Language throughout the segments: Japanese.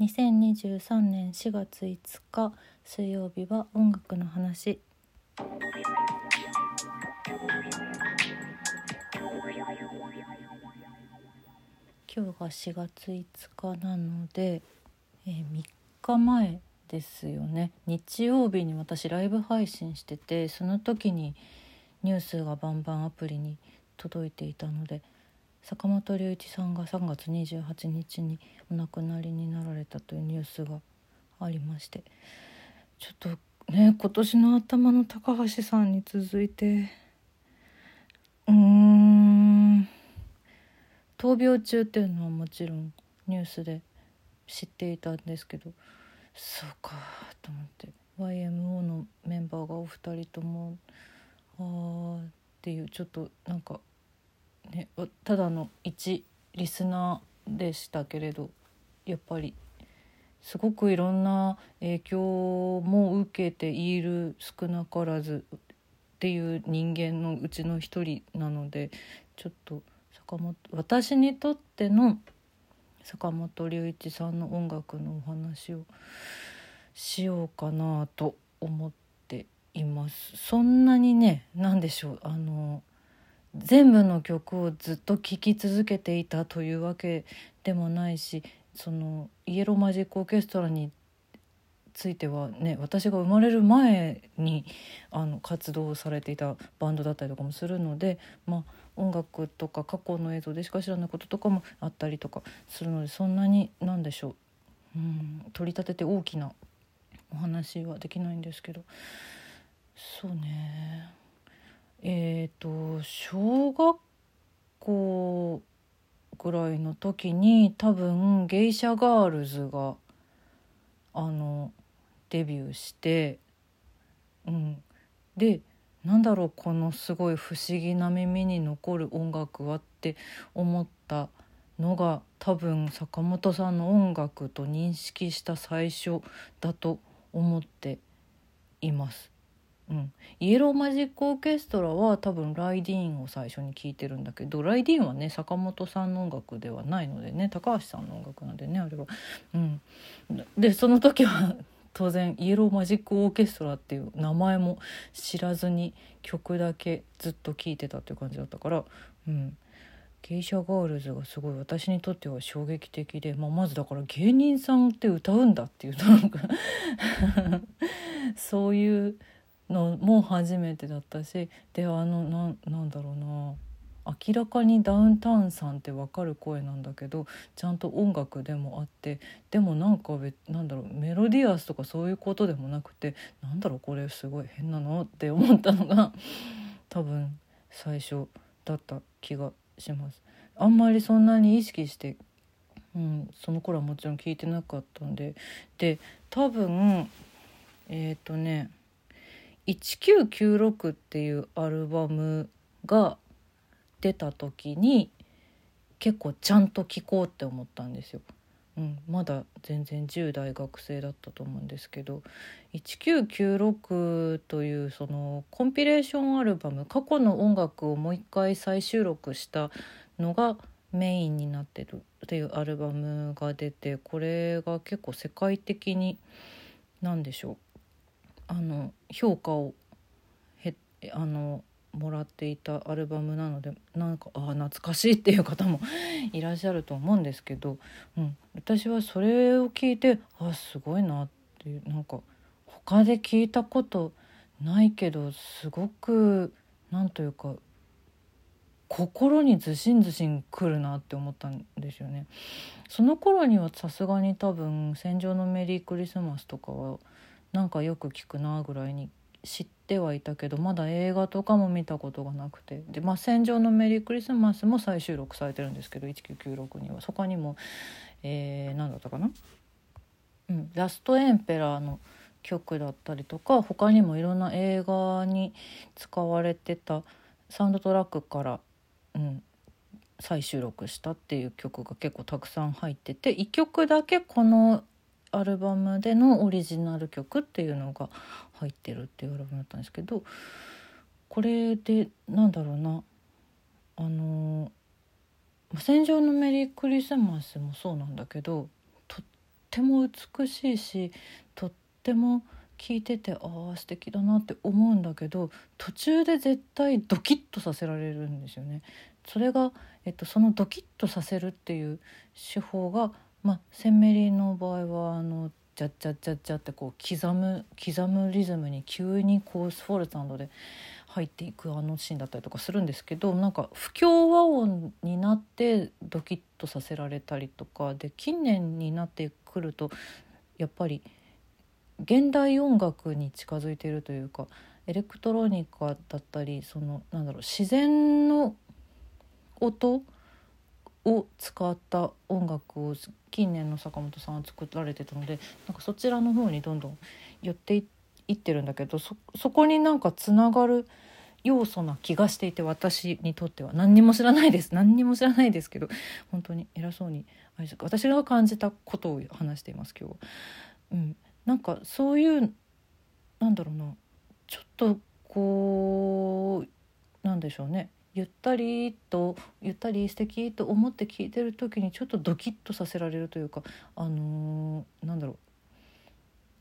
2023年4月5日水曜日は音楽の話。今日が4月5日なので、えー、3日前ですよね。日曜日に私ライブ配信しててその時にニュースがバンバンアプリに届いていたので坂本龍一さんが3月28日にお亡くなりになられたというニュースがありましてちょっとね今年の頭の高橋さんに続いてうーん闘病中っていうのはもちろんニュースで知っていたんですけどそうかと思って YMO のメンバーがお二人ともああっていうちょっとなんかねただの一リスナーでしたけれどやっぱりすごくいろんな影響も受けている少なからずっていう人間のうちの一人なのでちょっと坂本私にとっての坂本龍一さんの音楽のお話をしようかなと思っています。そんなにね何でしょうあの全部の曲をずっと聴き続けていたというわけでもないしそのイエローマジックオーケストラについてはね私が生まれる前にあの活動されていたバンドだったりとかもするのでまあ音楽とか過去の映像でしか知らないこととかもあったりとかするのでそんなに何でしょう。うん取り立てて大きなお話はできないんですけど。そうね。えっ、ー、と小学校ぐらいの時に多分ゲイシャガールズがあのデビューして、うん、でなんだろうこのすごい不思議な耳に残る音楽はって思ったのが多分坂本さんの音楽と認識した最初だと思っています。うん、イエローマジックオーケストラは多分ライディーンを最初に聴いてるんだけどライディーンはね坂本さんの音楽ではないのでね高橋さんの音楽なんでねあれは。うん、でその時は 当然イエローマジックオーケストラっていう名前も知らずに曲だけずっと聴いてたっていう感じだったから、うん、ゲイシャガールズがすごい私にとっては衝撃的で、まあ、まずだから芸人さんって歌うんだっていうなんか そういうのも初めてだったしであのななんだろうな明らかにダウンタウンさんって分かる声なんだけどちゃんと音楽でもあってでもなんかなんだろうメロディアスとかそういうことでもなくてなんだろうこれすごい変なのって思ったのが多分最初だった気がします。あんまりそんなに意識してうん、その頃はもちろん聞いてなかったんでで多分えっ、ー、とね「1996」っていうアルバムが出た時に結構ちゃんと聴こうって思ったんですよ。うん、まだ全然10代学生だったと思うんですけど「1996」というそのコンピレーションアルバム過去の音楽をもう一回再収録したのがメインになってるっていうアルバムが出てこれが結構世界的に何でしょうあの評価をへあのもらっていたアルバムなのでなんかあ懐かしいっていう方も いらっしゃると思うんですけど、うん、私はそれを聞いてあすごいなっていうなんか他で聞いたことないけどすごくなんというか心にずしんずしんくるなって思ったんですよね。その頃にはさすがに多分「戦場のメリークリスマス」とかはなんかよく聞くなぐらいに知ってはいたけどまだ映画とかも見たことがなくて。で「まあ、戦場のメリークリスマス」も再収録されてるんですけど1996には。そこにも、えー、何だったかな、うん、ラストエンペラーの曲だったりとか他にもいろんな映画に使われてたサウンドトラックから、うん、再収録したっていう曲が結構たくさん入ってて1曲だけこのアルバムでのオリジナル曲っていうのが入ってるっていうアルバムだったんですけどこれでなんだろうなあの「戦場のメリークリスマス」もそうなんだけどとっても美しいしとっても聞いててああ素敵だなって思うんだけど途中で絶対ドキッとさせられるんですよね。それが、えっと、そのドキッとさせるっていう手法が、まあ、センメリの場合ジャッジャッジャッジャってこう刻む刻むリズムに急にこうスフォルツァで入っていくあのシーンだったりとかするんですけどなんか不協和音になってドキッとさせられたりとかで近年になってくるとやっぱり現代音楽に近づいているというかエレクトロニカだったりそのなんだろう自然の音を使った音楽を近年の坂本さんは作られてたのでなんかそちらの方にどんどん寄っていってるんだけどそこになんかつながる要素な気がしていて私にとっては何にも知らないです。何にも知らないですけど本当に偉そうに私が感じたことを話しています今日は。うん、なんかそういうなんだろうな。ちょっとこうなんでしょうね。ゆったりとゆったり素敵と思って聞いてる時にちょっとドキッとさせられるというかあのー、なんだろ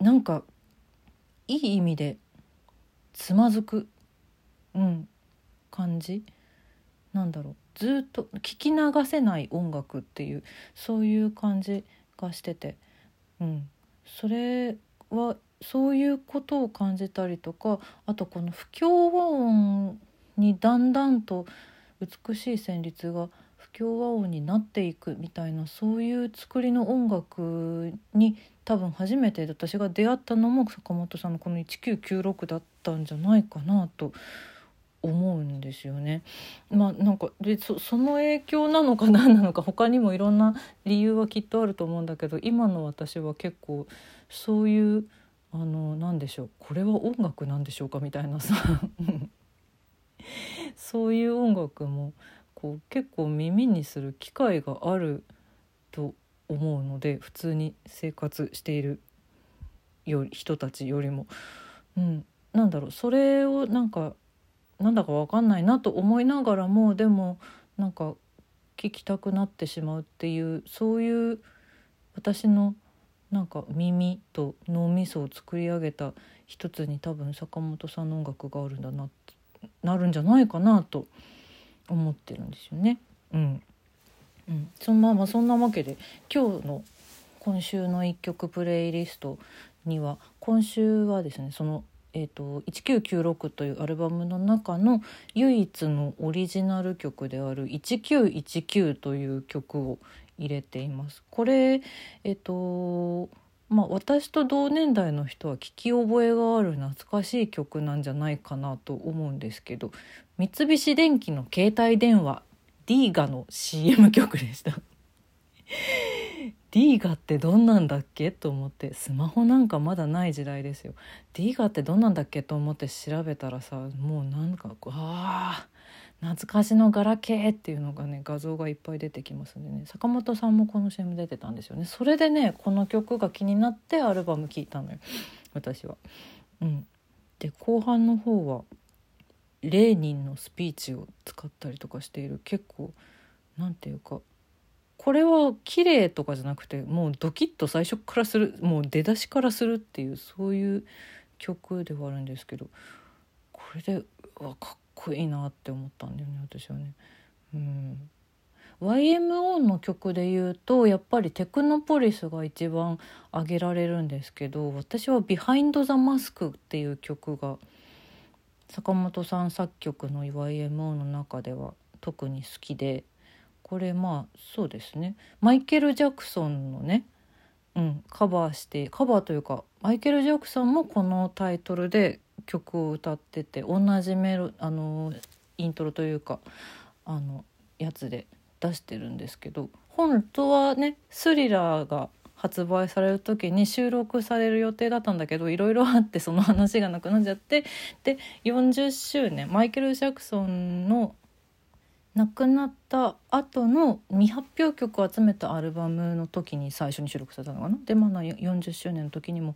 う。なんかいい意味でつまずく、うん、感じ。なんだろう。ずっと聞き流せない音楽っていうそういう感じがしてて、うん、それはそういうことを感じたりとかあとこの不協和音にだんだんと美しい旋律が不協和音になっていくみたいなそういう作りの音楽に多分初めて私が出会ったのも坂本さんのこの1996だったんじゃないかなと思うんですよね。まあなんかでその影響なのか何なのか他にもいろんな理由はきっとあると思うんだけど今の私は結構そういうあの何でしょうこれは音楽なんでしょうかみたいなさそういう音楽もこう結構耳にする機会があると思うので普通に生活しているよ人たちよりも、うん、なんだろう。それをなんかなんだか分かんないなと思いながらもでもなんか聞きたくなってしまうっていうそういう私のなんか耳と脳みそを作り上げた一つに多分坂本さんの音楽があるんだなってなるんじゃないかなと思ってるんですよね。うんうん、そのままそんなわけで今日の今週の一曲プレイリストには今週はですねそのえーと、1996というアルバムの中の唯一のオリジナル曲である「1919」という曲を入れています。これえっ、ー、とまあ、私と同年代の人は聞き覚えがある懐かしい曲なんじゃないかなと思うんですけど三菱電機の携帯電話ディーガの CM 曲でした。ディーガってどんなんだっけ？と思ってスマホなんかまだない時代ですよ。ディーガってどんなんだっけ？と思って調べたらさもうなんかあ懐かしのガラケーっていうのがね画像がいっぱい出てきますんでね。坂本さんもこの CM 出てたんですよね。それでねこの曲が気になってアルバム聴いたのよ。私は。うん、で後半の方はレーニンのスピーチを使ったりとかしている。結構なんていうかこれは綺麗とかじゃなくてもうドキッと最初からするもう出だしからするっていうそういう曲ではあるんですけどこれでわかっこいいなって思ったんだよね私はね。うん YMO の曲で言うとやっぱりテクノポリスが一番挙げられるんですけど私は「ビハインド・ザ・マスク」っていう曲が坂本さん作曲の YMO の中では特に好きでこれまあそうですねマイケル・ジャクソンのね、うん、カバーしてカバーというかマイケル・ジャクソンもこのタイトルで曲を歌ってて同じメロあのイントロというかあのやつで出してるんですけど本当はねスリラーが発売される時に収録される予定だったんだけどいろいろあってその話がなくなっちゃってで40周年マイケル・ジャクソンの亡くなった後の未発表曲を集めたアルバムの時に最初に収録されたのかな？でまあ40周年の時にも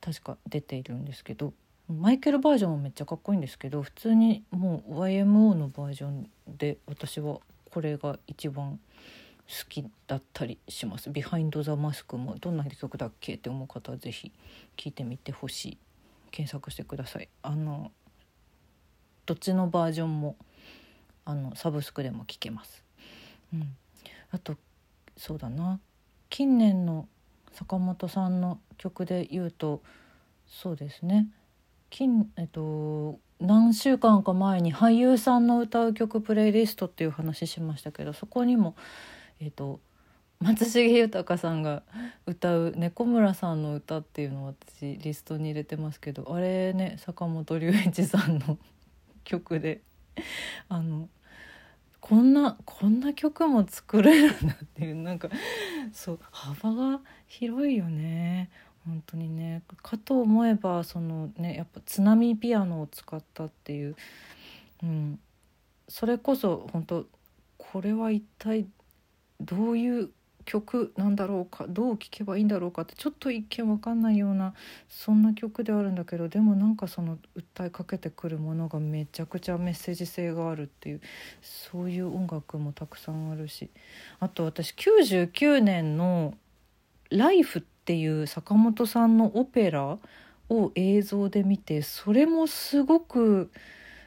確か出ているんですけどマイケルバージョンもめっちゃかっこいいんですけど普通にもう YMO のバージョンで私はこれが一番好きだったりします「ビハインド・ザ・マスク」もどんな曲だっけって思う方は是非聴いてみてほしい。検索してください。あのどっちのバージョンもあのサブスクでも聴けます、うん、あとそうだな。近年の坂本さんの曲で言うとそうですね。近えっと何週間か前に俳優さんの歌う曲プレイリストっていう話しましたけどそこにもえっと松重豊さんが歌う猫村さんの歌っていうのを私リストに入れてますけどあれね坂本龍一さんの曲で あのこんなこんな曲も作れるんだっていうなんかそう幅が広いよね。本当にね。かと思えばそのねやっぱ津波ピアノを使ったっていう、うん、それこそ本当これは一体どういう曲なんだろうかどう聴けばいいんだろうかってちょっと一見わかんないようなそんな曲であるんだけどでもなんかその訴えかけてくるものがめちゃくちゃメッセージ性があるっていうそういう音楽もたくさんあるしあと私99年の「ライフっていう坂本さんのオペラを映像で見てそれもすごく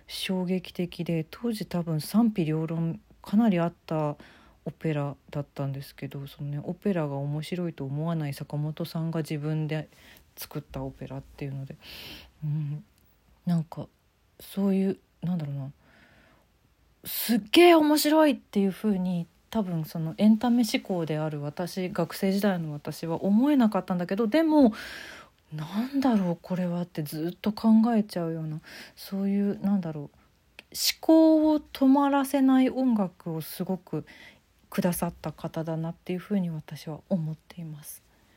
衝撃的で当時多分賛否両論かなりあったオペラだったんですけどその、ね、オペラが面白いと思わない坂本さんが自分で作ったオペラっていうので、うん、なんかそういうなんだろうな。すっげえ面白いっていう風に多分そのエンタメ志向である私学生時代の私は思えなかったんだけどでもなんだろうこれはってずっと考えちゃうようなそういうなんだろう思考を止まらせない音楽をすごくくださった方だなっていうふうに私は思っています。